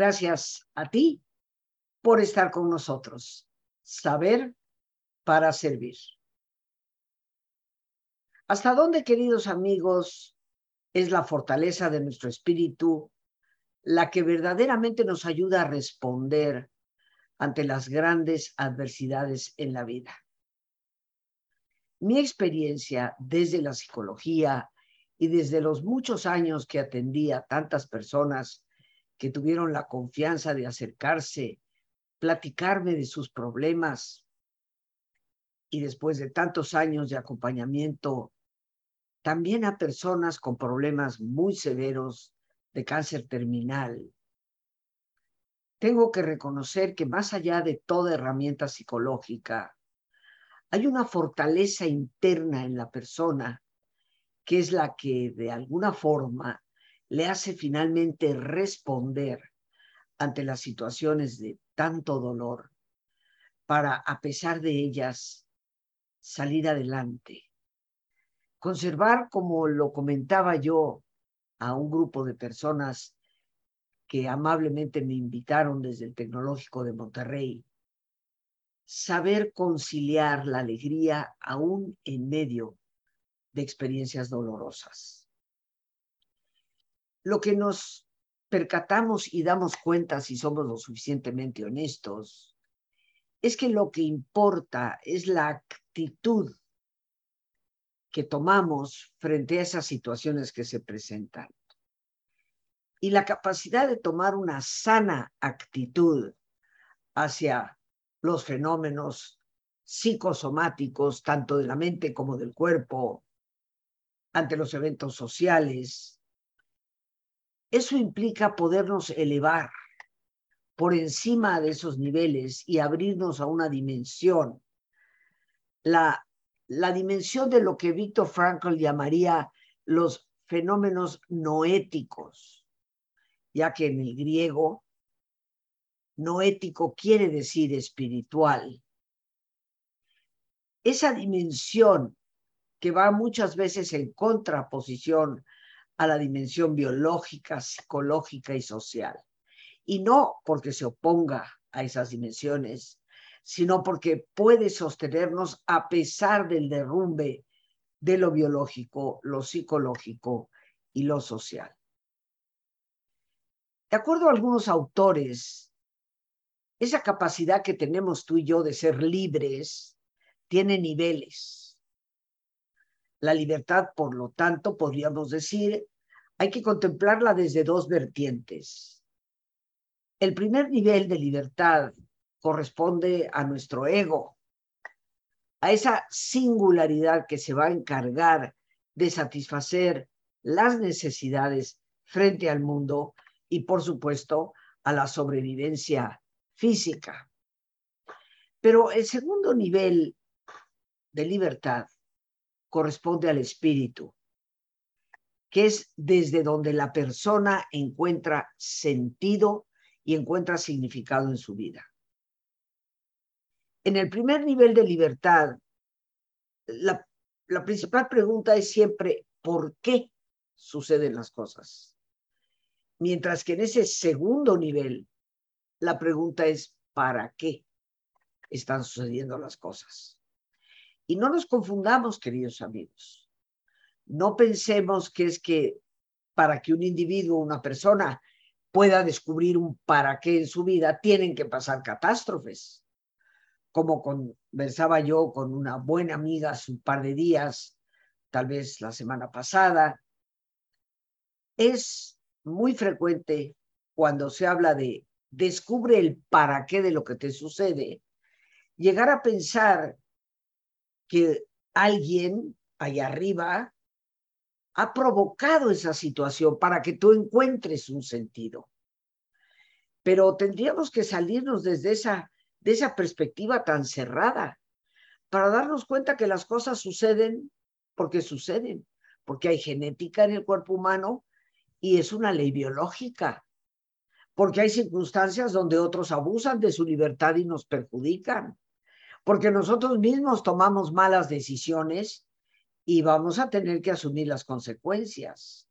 Gracias a ti por estar con nosotros. Saber para servir. ¿Hasta dónde, queridos amigos, es la fortaleza de nuestro espíritu la que verdaderamente nos ayuda a responder ante las grandes adversidades en la vida? Mi experiencia desde la psicología y desde los muchos años que atendí a tantas personas que tuvieron la confianza de acercarse, platicarme de sus problemas y después de tantos años de acompañamiento, también a personas con problemas muy severos de cáncer terminal. Tengo que reconocer que más allá de toda herramienta psicológica, hay una fortaleza interna en la persona que es la que de alguna forma le hace finalmente responder ante las situaciones de tanto dolor para, a pesar de ellas, salir adelante. Conservar, como lo comentaba yo a un grupo de personas que amablemente me invitaron desde el Tecnológico de Monterrey, saber conciliar la alegría aún en medio de experiencias dolorosas. Lo que nos percatamos y damos cuenta si somos lo suficientemente honestos es que lo que importa es la actitud que tomamos frente a esas situaciones que se presentan. Y la capacidad de tomar una sana actitud hacia los fenómenos psicosomáticos, tanto de la mente como del cuerpo, ante los eventos sociales. Eso implica podernos elevar por encima de esos niveles y abrirnos a una dimensión, la, la dimensión de lo que Víctor Frankl llamaría los fenómenos noéticos, ya que en el griego noético quiere decir espiritual. Esa dimensión que va muchas veces en contraposición a la dimensión biológica, psicológica y social. Y no porque se oponga a esas dimensiones, sino porque puede sostenernos a pesar del derrumbe de lo biológico, lo psicológico y lo social. De acuerdo a algunos autores, esa capacidad que tenemos tú y yo de ser libres tiene niveles. La libertad, por lo tanto, podríamos decir, hay que contemplarla desde dos vertientes. El primer nivel de libertad corresponde a nuestro ego, a esa singularidad que se va a encargar de satisfacer las necesidades frente al mundo y, por supuesto, a la sobrevivencia física. Pero el segundo nivel de libertad corresponde al espíritu, que es desde donde la persona encuentra sentido y encuentra significado en su vida. En el primer nivel de libertad, la, la principal pregunta es siempre, ¿por qué suceden las cosas? Mientras que en ese segundo nivel, la pregunta es, ¿para qué están sucediendo las cosas? Y no nos confundamos, queridos amigos. No pensemos que es que para que un individuo, una persona, pueda descubrir un para qué en su vida, tienen que pasar catástrofes. Como conversaba yo con una buena amiga hace un par de días, tal vez la semana pasada, es muy frecuente cuando se habla de descubre el para qué de lo que te sucede, llegar a pensar que alguien allá arriba ha provocado esa situación para que tú encuentres un sentido. Pero tendríamos que salirnos desde esa, de esa perspectiva tan cerrada para darnos cuenta que las cosas suceden porque suceden, porque hay genética en el cuerpo humano y es una ley biológica porque hay circunstancias donde otros abusan de su libertad y nos perjudican, porque nosotros mismos tomamos malas decisiones y vamos a tener que asumir las consecuencias.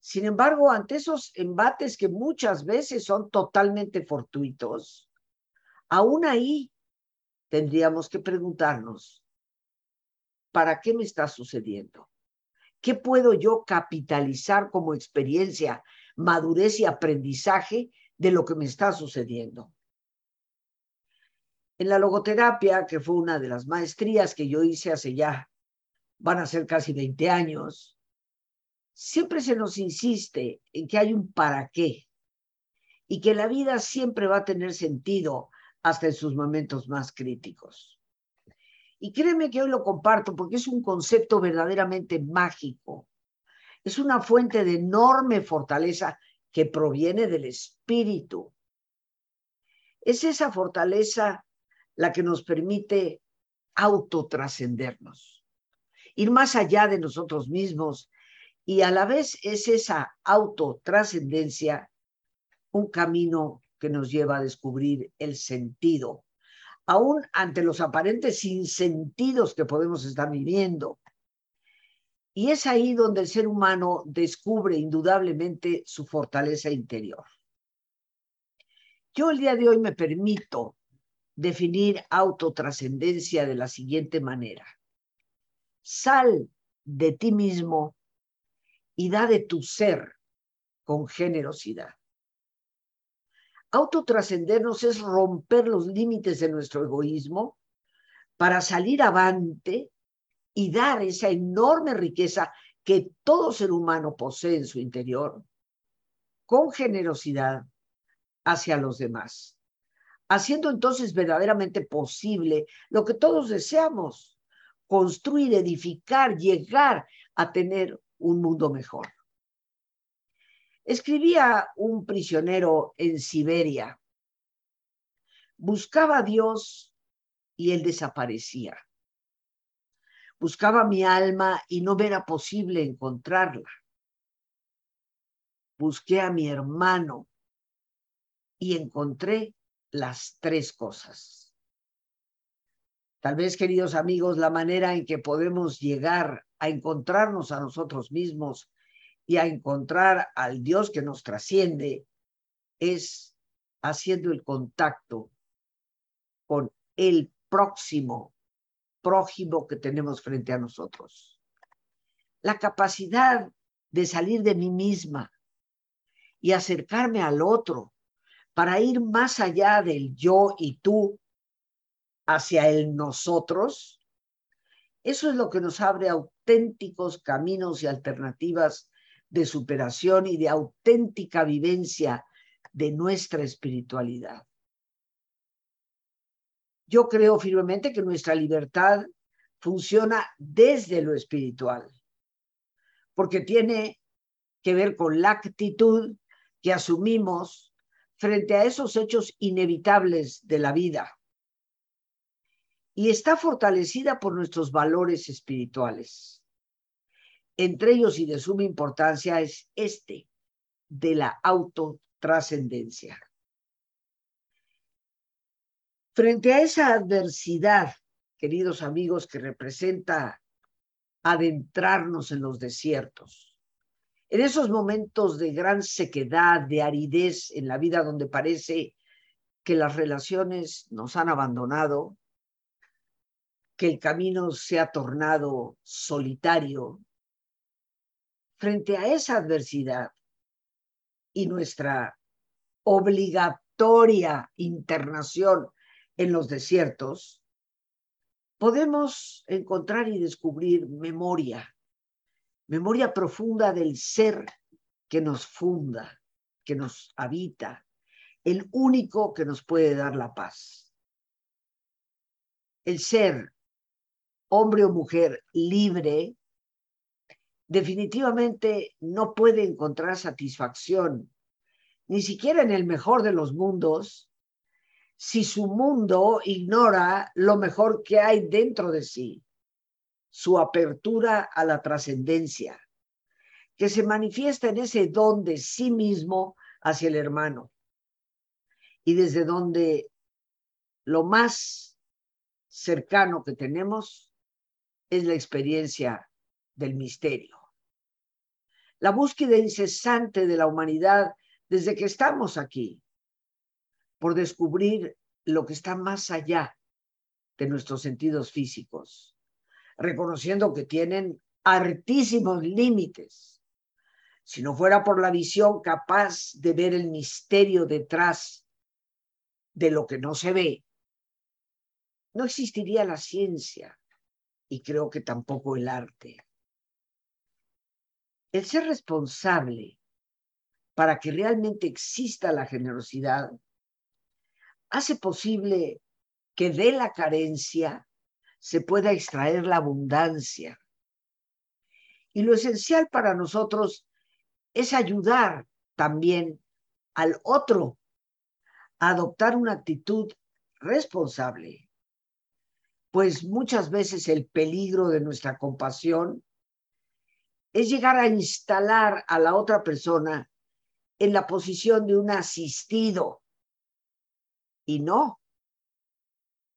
Sin embargo, ante esos embates que muchas veces son totalmente fortuitos, aún ahí tendríamos que preguntarnos, ¿para qué me está sucediendo? ¿Qué puedo yo capitalizar como experiencia, madurez y aprendizaje de lo que me está sucediendo? En la logoterapia, que fue una de las maestrías que yo hice hace ya, van a ser casi 20 años, siempre se nos insiste en que hay un para qué y que la vida siempre va a tener sentido hasta en sus momentos más críticos. Y créeme que hoy lo comparto porque es un concepto verdaderamente mágico. Es una fuente de enorme fortaleza que proviene del espíritu. Es esa fortaleza la que nos permite autotrascendernos, ir más allá de nosotros mismos y a la vez es esa autotrascendencia un camino que nos lleva a descubrir el sentido, aún ante los aparentes sinsentidos que podemos estar viviendo. Y es ahí donde el ser humano descubre indudablemente su fortaleza interior. Yo el día de hoy me permito definir autotrascendencia de la siguiente manera. Sal de ti mismo y da de tu ser con generosidad. Autotrascendernos es romper los límites de nuestro egoísmo para salir avante y dar esa enorme riqueza que todo ser humano posee en su interior con generosidad hacia los demás, haciendo entonces verdaderamente posible lo que todos deseamos, construir, edificar, llegar a tener un mundo mejor. Escribía un prisionero en Siberia. Buscaba a Dios y él desaparecía. Buscaba mi alma y no me era posible encontrarla. Busqué a mi hermano y encontré las tres cosas. Tal vez, queridos amigos, la manera en que podemos llegar a encontrarnos a nosotros mismos y a encontrar al Dios que nos trasciende es haciendo el contacto con el próximo prójimo que tenemos frente a nosotros. La capacidad de salir de mí misma y acercarme al otro para ir más allá del yo y tú hacia el nosotros, eso es lo que nos abre auténticos caminos y alternativas de superación y de auténtica vivencia de nuestra espiritualidad. Yo creo firmemente que nuestra libertad funciona desde lo espiritual, porque tiene que ver con la actitud que asumimos frente a esos hechos inevitables de la vida y está fortalecida por nuestros valores espirituales. Entre ellos y de suma importancia es este, de la autotrascendencia. Frente a esa adversidad, queridos amigos, que representa adentrarnos en los desiertos, en esos momentos de gran sequedad, de aridez en la vida donde parece que las relaciones nos han abandonado, que el camino se ha tornado solitario, frente a esa adversidad y nuestra obligatoria internación en los desiertos, podemos encontrar y descubrir memoria, memoria profunda del ser que nos funda, que nos habita, el único que nos puede dar la paz. El ser hombre o mujer libre, definitivamente no puede encontrar satisfacción, ni siquiera en el mejor de los mundos, si su mundo ignora lo mejor que hay dentro de sí, su apertura a la trascendencia, que se manifiesta en ese don de sí mismo hacia el hermano, y desde donde lo más cercano que tenemos es la experiencia del misterio. la búsqueda incesante de la humanidad desde que estamos aquí, por descubrir lo que está más allá de nuestros sentidos físicos, reconociendo que tienen altísimos límites. Si no fuera por la visión capaz de ver el misterio detrás de lo que no se ve, no existiría la ciencia y creo que tampoco el arte. El ser responsable para que realmente exista la generosidad hace posible que de la carencia se pueda extraer la abundancia. Y lo esencial para nosotros es ayudar también al otro a adoptar una actitud responsable, pues muchas veces el peligro de nuestra compasión es llegar a instalar a la otra persona en la posición de un asistido. Y no.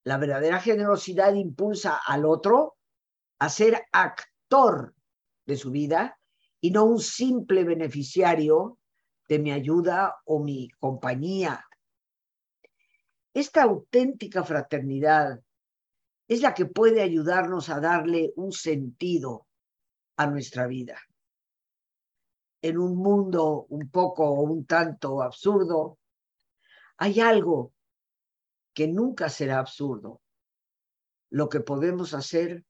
La verdadera generosidad impulsa al otro a ser actor de su vida y no un simple beneficiario de mi ayuda o mi compañía. Esta auténtica fraternidad es la que puede ayudarnos a darle un sentido a nuestra vida. En un mundo un poco o un tanto absurdo, hay algo que nunca será absurdo, lo que podemos hacer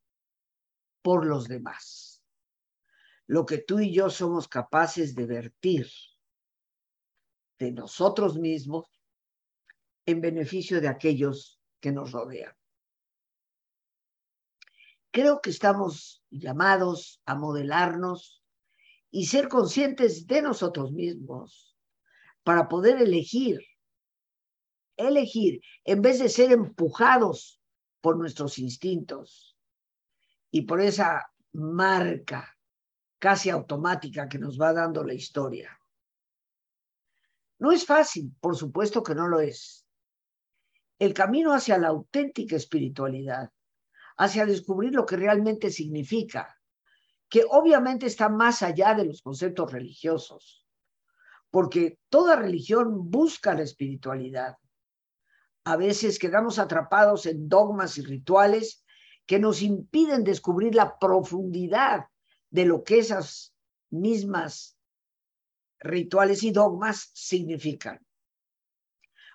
por los demás, lo que tú y yo somos capaces de vertir de nosotros mismos en beneficio de aquellos que nos rodean. Creo que estamos llamados a modelarnos y ser conscientes de nosotros mismos para poder elegir, elegir en vez de ser empujados por nuestros instintos y por esa marca casi automática que nos va dando la historia. No es fácil, por supuesto que no lo es. El camino hacia la auténtica espiritualidad hacia descubrir lo que realmente significa, que obviamente está más allá de los conceptos religiosos, porque toda religión busca la espiritualidad. A veces quedamos atrapados en dogmas y rituales que nos impiden descubrir la profundidad de lo que esas mismas rituales y dogmas significan.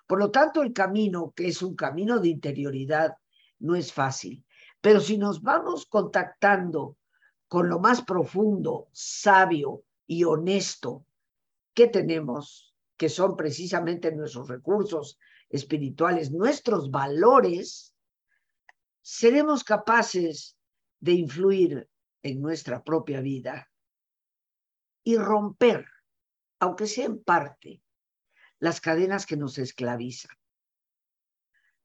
Por lo tanto, el camino, que es un camino de interioridad, no es fácil. Pero si nos vamos contactando con lo más profundo, sabio y honesto que tenemos, que son precisamente nuestros recursos espirituales, nuestros valores, seremos capaces de influir en nuestra propia vida y romper, aunque sea en parte, las cadenas que nos esclavizan.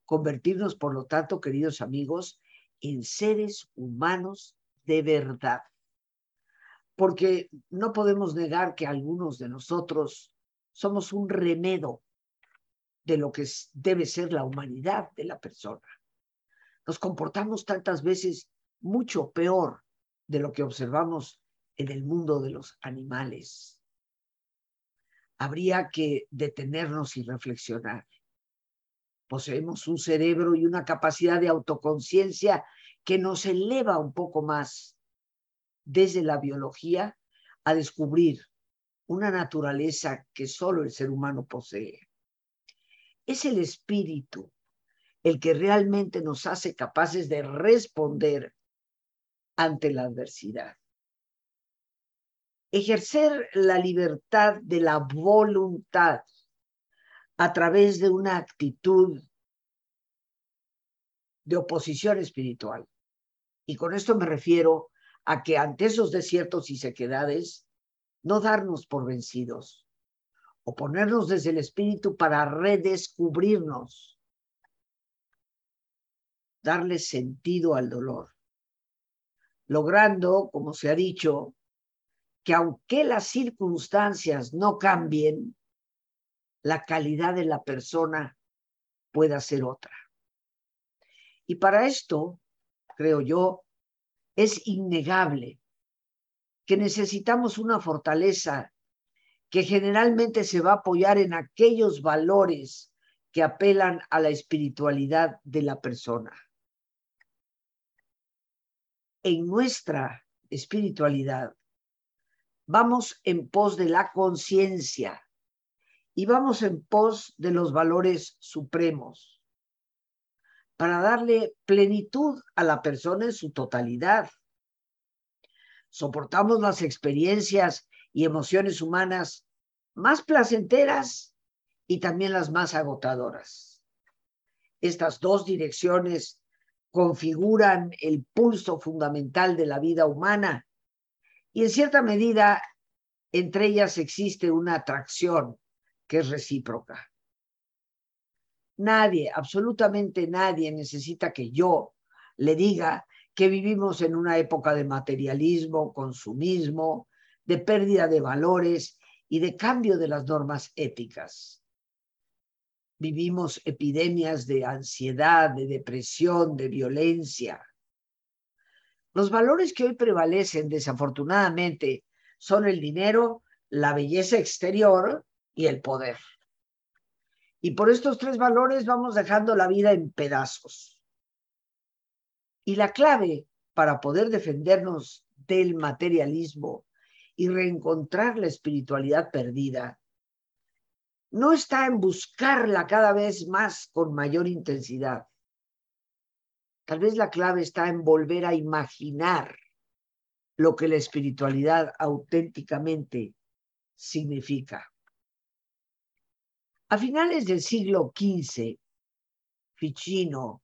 Convertirnos, por lo tanto, queridos amigos, en seres humanos de verdad. Porque no podemos negar que algunos de nosotros somos un remedo de lo que debe ser la humanidad de la persona. Nos comportamos tantas veces mucho peor de lo que observamos en el mundo de los animales. Habría que detenernos y reflexionar poseemos un cerebro y una capacidad de autoconciencia que nos eleva un poco más desde la biología a descubrir una naturaleza que solo el ser humano posee. Es el espíritu el que realmente nos hace capaces de responder ante la adversidad. Ejercer la libertad de la voluntad a través de una actitud de oposición espiritual. Y con esto me refiero a que ante esos desiertos y sequedades, no darnos por vencidos, o ponernos desde el espíritu para redescubrirnos, darle sentido al dolor, logrando, como se ha dicho, que aunque las circunstancias no cambien, la calidad de la persona pueda ser otra. Y para esto, creo yo, es innegable que necesitamos una fortaleza que generalmente se va a apoyar en aquellos valores que apelan a la espiritualidad de la persona. En nuestra espiritualidad vamos en pos de la conciencia y vamos en pos de los valores supremos para darle plenitud a la persona en su totalidad. Soportamos las experiencias y emociones humanas más placenteras y también las más agotadoras. Estas dos direcciones configuran el pulso fundamental de la vida humana y en cierta medida entre ellas existe una atracción que es recíproca. Nadie, absolutamente nadie necesita que yo le diga que vivimos en una época de materialismo, consumismo, de pérdida de valores y de cambio de las normas éticas. Vivimos epidemias de ansiedad, de depresión, de violencia. Los valores que hoy prevalecen, desafortunadamente, son el dinero, la belleza exterior y el poder. Y por estos tres valores vamos dejando la vida en pedazos. Y la clave para poder defendernos del materialismo y reencontrar la espiritualidad perdida no está en buscarla cada vez más con mayor intensidad. Tal vez la clave está en volver a imaginar lo que la espiritualidad auténticamente significa. A finales del siglo XV, Ficino,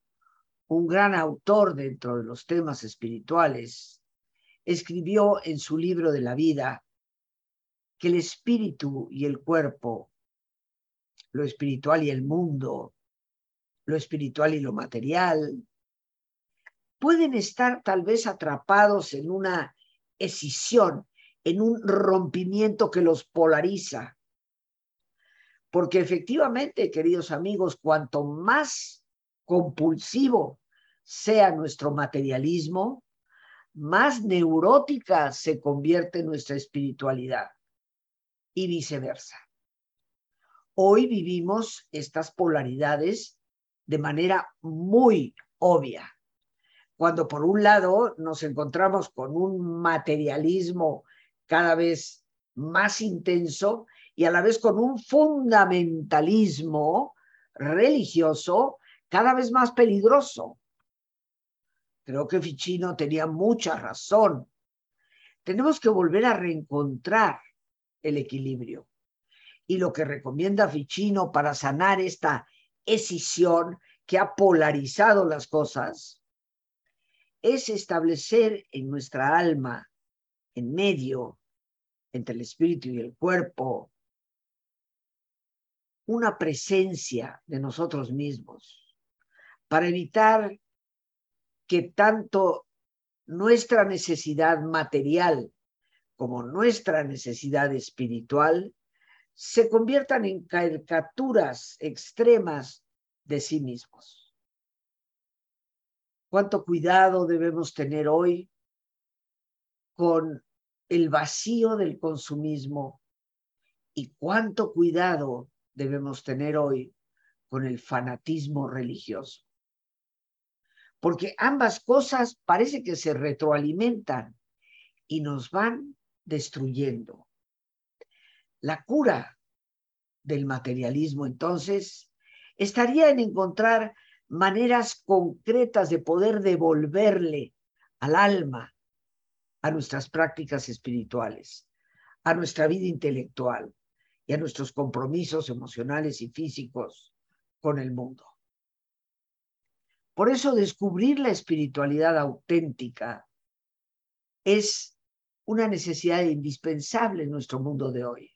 un gran autor dentro de los temas espirituales, escribió en su libro de la vida que el espíritu y el cuerpo, lo espiritual y el mundo, lo espiritual y lo material, pueden estar tal vez atrapados en una escisión, en un rompimiento que los polariza. Porque efectivamente, queridos amigos, cuanto más compulsivo sea nuestro materialismo, más neurótica se convierte nuestra espiritualidad y viceversa. Hoy vivimos estas polaridades de manera muy obvia. Cuando por un lado nos encontramos con un materialismo cada vez más intenso y a la vez con un fundamentalismo religioso cada vez más peligroso. Creo que Ficino tenía mucha razón. Tenemos que volver a reencontrar el equilibrio. Y lo que recomienda Ficino para sanar esta escisión que ha polarizado las cosas es establecer en nuestra alma, en medio, entre el espíritu y el cuerpo, una presencia de nosotros mismos para evitar que tanto nuestra necesidad material como nuestra necesidad espiritual se conviertan en caricaturas extremas de sí mismos. Cuánto cuidado debemos tener hoy con el vacío del consumismo y cuánto cuidado debemos tener hoy con el fanatismo religioso porque ambas cosas parece que se retroalimentan y nos van destruyendo. La cura del materialismo, entonces, estaría en encontrar maneras concretas de poder devolverle al alma a nuestras prácticas espirituales, a nuestra vida intelectual y a nuestros compromisos emocionales y físicos con el mundo. Por eso descubrir la espiritualidad auténtica es una necesidad indispensable en nuestro mundo de hoy.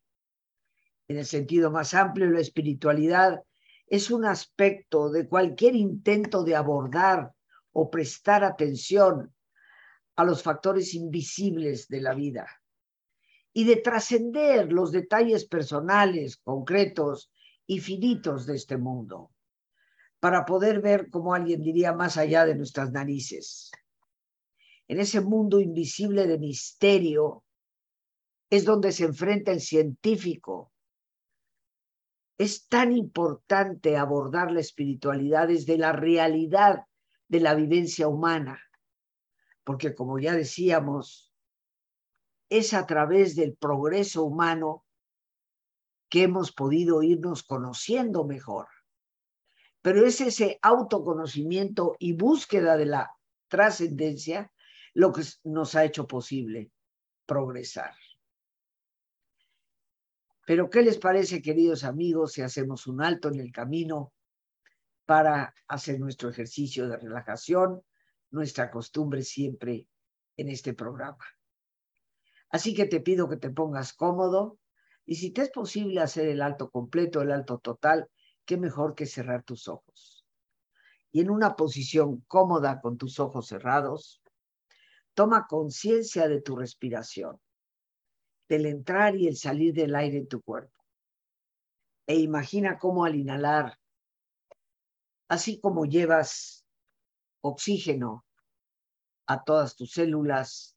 En el sentido más amplio, la espiritualidad es un aspecto de cualquier intento de abordar o prestar atención a los factores invisibles de la vida y de trascender los detalles personales, concretos y finitos de este mundo para poder ver, como alguien diría, más allá de nuestras narices. En ese mundo invisible de misterio es donde se enfrenta el científico. Es tan importante abordar la espiritualidad desde la realidad de la vivencia humana, porque como ya decíamos, es a través del progreso humano que hemos podido irnos conociendo mejor. Pero es ese autoconocimiento y búsqueda de la trascendencia lo que nos ha hecho posible progresar. Pero ¿qué les parece, queridos amigos, si hacemos un alto en el camino para hacer nuestro ejercicio de relajación, nuestra costumbre siempre en este programa? Así que te pido que te pongas cómodo y si te es posible hacer el alto completo, el alto total, qué mejor que cerrar tus ojos. Y en una posición cómoda con tus ojos cerrados, toma conciencia de tu respiración, del entrar y el salir del aire en tu cuerpo. E imagina cómo al inhalar, así como llevas oxígeno a todas tus células,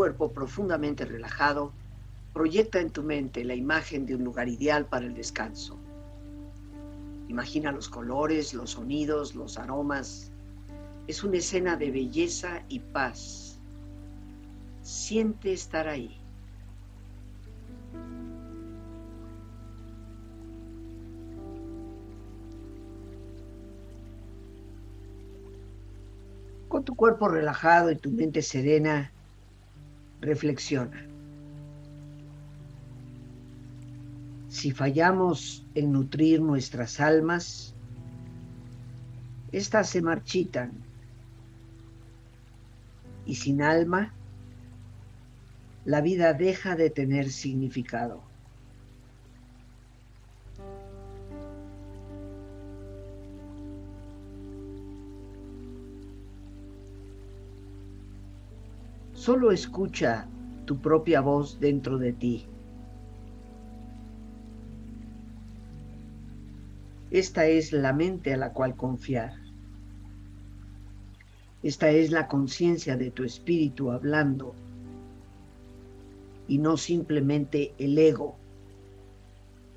Cuerpo profundamente relajado, proyecta en tu mente la imagen de un lugar ideal para el descanso. Imagina los colores, los sonidos, los aromas. Es una escena de belleza y paz. Siente estar ahí. Con tu cuerpo relajado y tu mente serena, reflexiona. si fallamos en nutrir nuestras almas, éstas se marchitan y sin alma la vida deja de tener significado. Solo escucha tu propia voz dentro de ti. Esta es la mente a la cual confiar. Esta es la conciencia de tu espíritu hablando y no simplemente el ego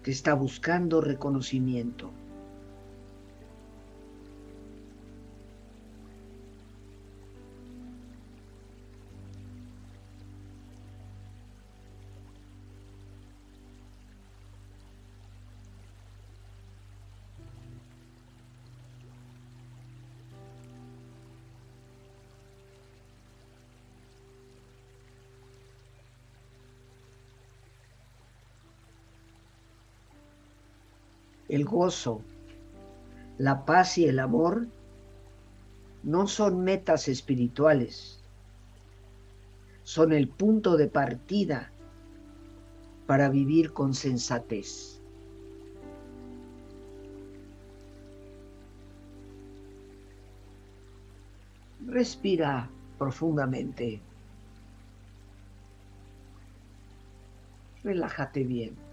que está buscando reconocimiento. El gozo, la paz y el amor no son metas espirituales, son el punto de partida para vivir con sensatez. Respira profundamente. Relájate bien.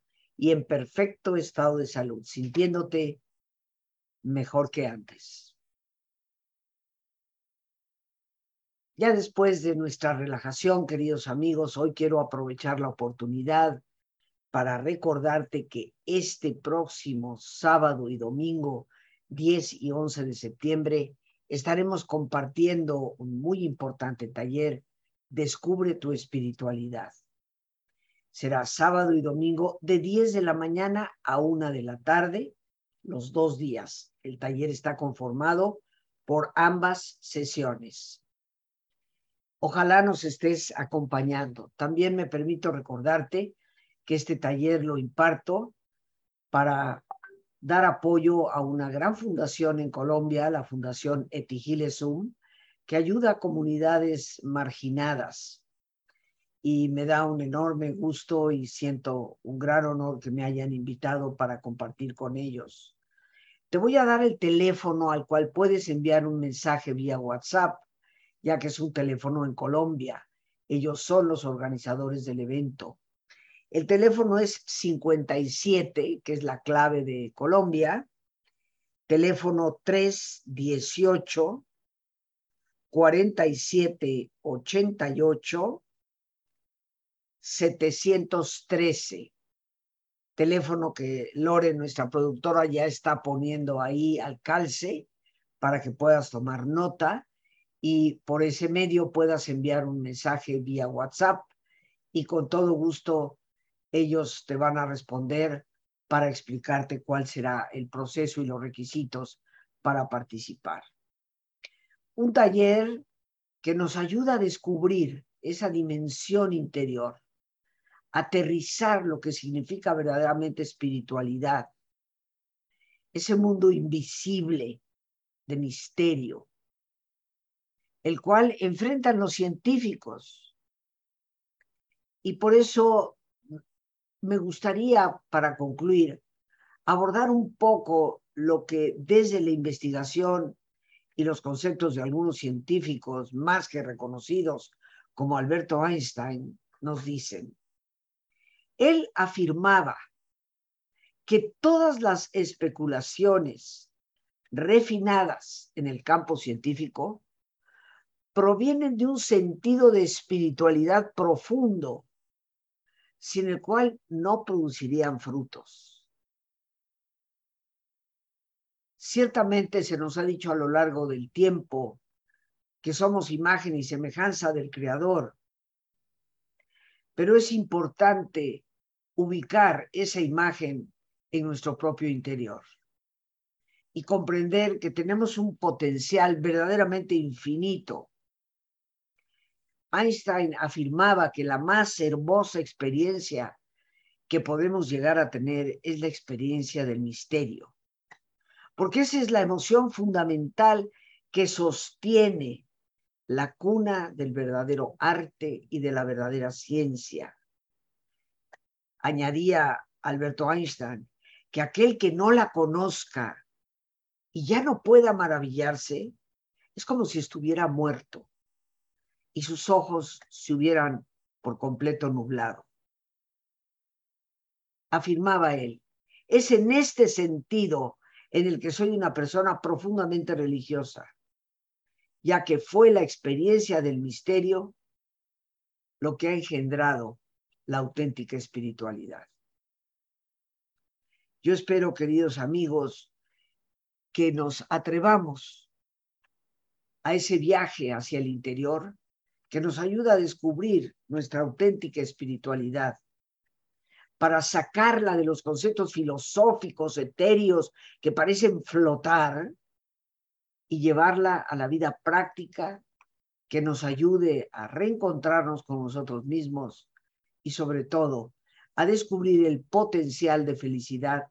y en perfecto estado de salud, sintiéndote mejor que antes. Ya después de nuestra relajación, queridos amigos, hoy quiero aprovechar la oportunidad para recordarte que este próximo sábado y domingo 10 y 11 de septiembre estaremos compartiendo un muy importante taller, Descubre tu espiritualidad. Será sábado y domingo de 10 de la mañana a 1 de la tarde, los dos días. El taller está conformado por ambas sesiones. Ojalá nos estés acompañando. También me permito recordarte que este taller lo imparto para dar apoyo a una gran fundación en Colombia, la Fundación Etigilesum, que ayuda a comunidades marginadas y me da un enorme gusto y siento un gran honor que me hayan invitado para compartir con ellos. Te voy a dar el teléfono al cual puedes enviar un mensaje vía WhatsApp, ya que es un teléfono en Colombia. Ellos son los organizadores del evento. El teléfono es 57, que es la clave de Colombia, teléfono 318 4788 713 teléfono que Lore, nuestra productora, ya está poniendo ahí al calce para que puedas tomar nota y por ese medio puedas enviar un mensaje vía WhatsApp y con todo gusto ellos te van a responder para explicarte cuál será el proceso y los requisitos para participar. Un taller que nos ayuda a descubrir esa dimensión interior aterrizar lo que significa verdaderamente espiritualidad, ese mundo invisible de misterio, el cual enfrentan los científicos. Y por eso me gustaría, para concluir, abordar un poco lo que desde la investigación y los conceptos de algunos científicos más que reconocidos, como Alberto Einstein, nos dicen. Él afirmaba que todas las especulaciones refinadas en el campo científico provienen de un sentido de espiritualidad profundo, sin el cual no producirían frutos. Ciertamente se nos ha dicho a lo largo del tiempo que somos imagen y semejanza del Creador, pero es importante ubicar esa imagen en nuestro propio interior y comprender que tenemos un potencial verdaderamente infinito. Einstein afirmaba que la más hermosa experiencia que podemos llegar a tener es la experiencia del misterio, porque esa es la emoción fundamental que sostiene la cuna del verdadero arte y de la verdadera ciencia añadía Alberto Einstein, que aquel que no la conozca y ya no pueda maravillarse, es como si estuviera muerto y sus ojos se hubieran por completo nublado. Afirmaba él, es en este sentido en el que soy una persona profundamente religiosa, ya que fue la experiencia del misterio lo que ha engendrado la auténtica espiritualidad. Yo espero, queridos amigos, que nos atrevamos a ese viaje hacia el interior que nos ayuda a descubrir nuestra auténtica espiritualidad, para sacarla de los conceptos filosóficos, etéreos que parecen flotar y llevarla a la vida práctica que nos ayude a reencontrarnos con nosotros mismos y sobre todo a descubrir el potencial de felicidad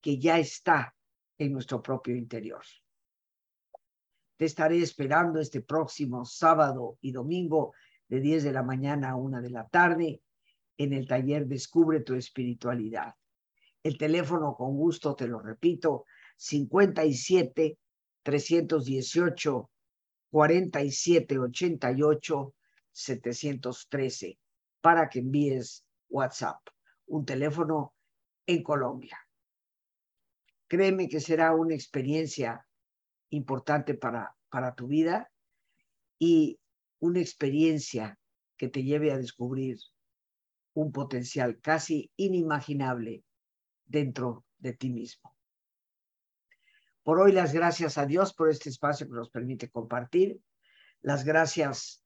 que ya está en nuestro propio interior. Te estaré esperando este próximo sábado y domingo de 10 de la mañana a 1 de la tarde en el taller Descubre tu espiritualidad. El teléfono con gusto, te lo repito, 57 318 47 88 713 para que envíes WhatsApp, un teléfono en Colombia. Créeme que será una experiencia importante para, para tu vida y una experiencia que te lleve a descubrir un potencial casi inimaginable dentro de ti mismo. Por hoy las gracias a Dios por este espacio que nos permite compartir. Las gracias